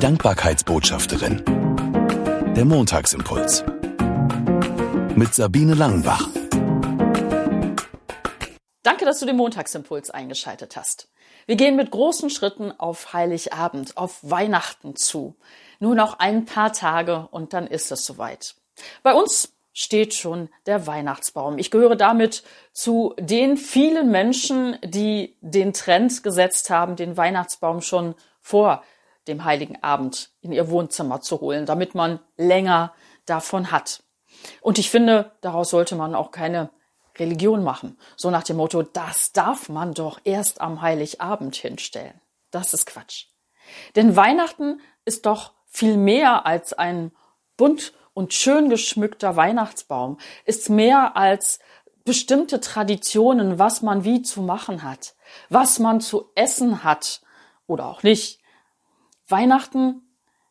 Dankbarkeitsbotschafterin. Der Montagsimpuls. Mit Sabine Langenbach. Danke, dass du den Montagsimpuls eingeschaltet hast. Wir gehen mit großen Schritten auf Heiligabend, auf Weihnachten zu. Nur noch ein paar Tage und dann ist es soweit. Bei uns steht schon der Weihnachtsbaum. Ich gehöre damit zu den vielen Menschen, die den Trend gesetzt haben, den Weihnachtsbaum schon vor dem Heiligen Abend in ihr Wohnzimmer zu holen, damit man länger davon hat. Und ich finde, daraus sollte man auch keine Religion machen. So nach dem Motto, das darf man doch erst am Heiligabend hinstellen. Das ist Quatsch. Denn Weihnachten ist doch viel mehr als ein bunt und schön geschmückter Weihnachtsbaum, ist mehr als bestimmte Traditionen, was man wie zu machen hat, was man zu essen hat oder auch nicht. Weihnachten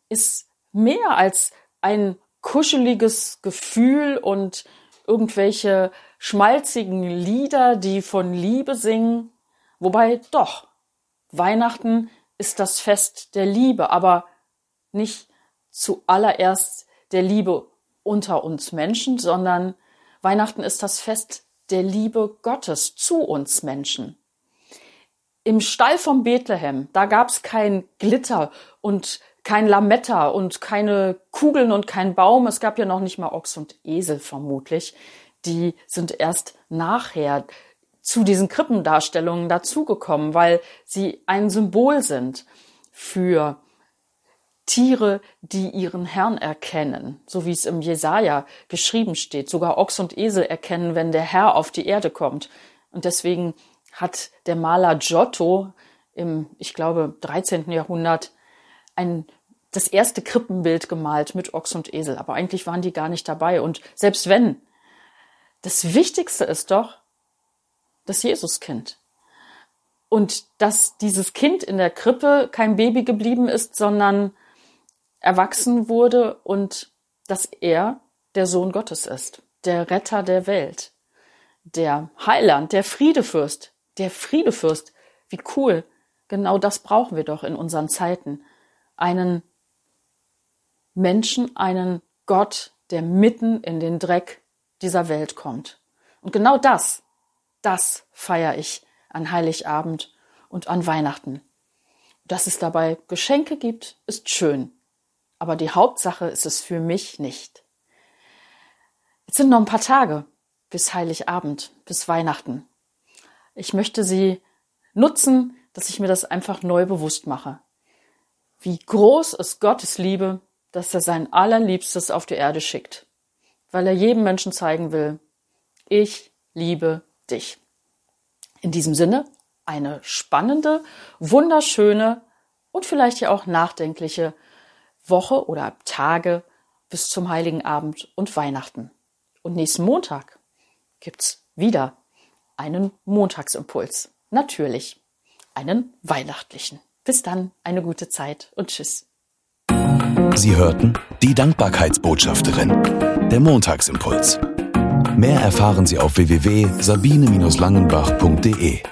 ist mehr als ein kuscheliges Gefühl und irgendwelche schmalzigen Lieder, die von Liebe singen. Wobei doch, Weihnachten ist das Fest der Liebe, aber nicht zuallererst der Liebe unter uns Menschen, sondern Weihnachten ist das Fest der Liebe Gottes zu uns Menschen. Im Stall von Bethlehem, da gab's kein Glitter und kein Lametta und keine Kugeln und kein Baum. Es gab ja noch nicht mal Ochs und Esel vermutlich. Die sind erst nachher zu diesen Krippendarstellungen dazugekommen, weil sie ein Symbol sind für Tiere, die ihren Herrn erkennen, so wie es im Jesaja geschrieben steht. Sogar Ochs und Esel erkennen, wenn der Herr auf die Erde kommt. Und deswegen hat der Maler Giotto im, ich glaube, 13. Jahrhundert ein, das erste Krippenbild gemalt mit Ochs und Esel. Aber eigentlich waren die gar nicht dabei. Und selbst wenn, das Wichtigste ist doch das Jesuskind. Und dass dieses Kind in der Krippe kein Baby geblieben ist, sondern erwachsen wurde und dass er der Sohn Gottes ist, der Retter der Welt, der Heiland, der Friedefürst, der Friedefürst. Wie cool. Genau das brauchen wir doch in unseren Zeiten. Einen Menschen, einen Gott, der mitten in den Dreck dieser Welt kommt. Und genau das, das feiere ich an Heiligabend und an Weihnachten. Dass es dabei Geschenke gibt, ist schön aber die Hauptsache ist es für mich nicht. Jetzt sind noch ein paar Tage bis Heiligabend, bis Weihnachten. Ich möchte sie nutzen, dass ich mir das einfach neu bewusst mache. Wie groß ist Gottes Liebe, dass er sein allerliebstes auf die Erde schickt, weil er jedem Menschen zeigen will, ich liebe dich. In diesem Sinne eine spannende, wunderschöne und vielleicht ja auch nachdenkliche Woche oder Tage bis zum Heiligen Abend und Weihnachten. Und nächsten Montag gibt's wieder einen Montagsimpuls. Natürlich einen weihnachtlichen. Bis dann, eine gute Zeit und tschüss. Sie hörten die Dankbarkeitsbotschafterin, der Montagsimpuls. Mehr erfahren Sie auf www.sabine-langenbach.de.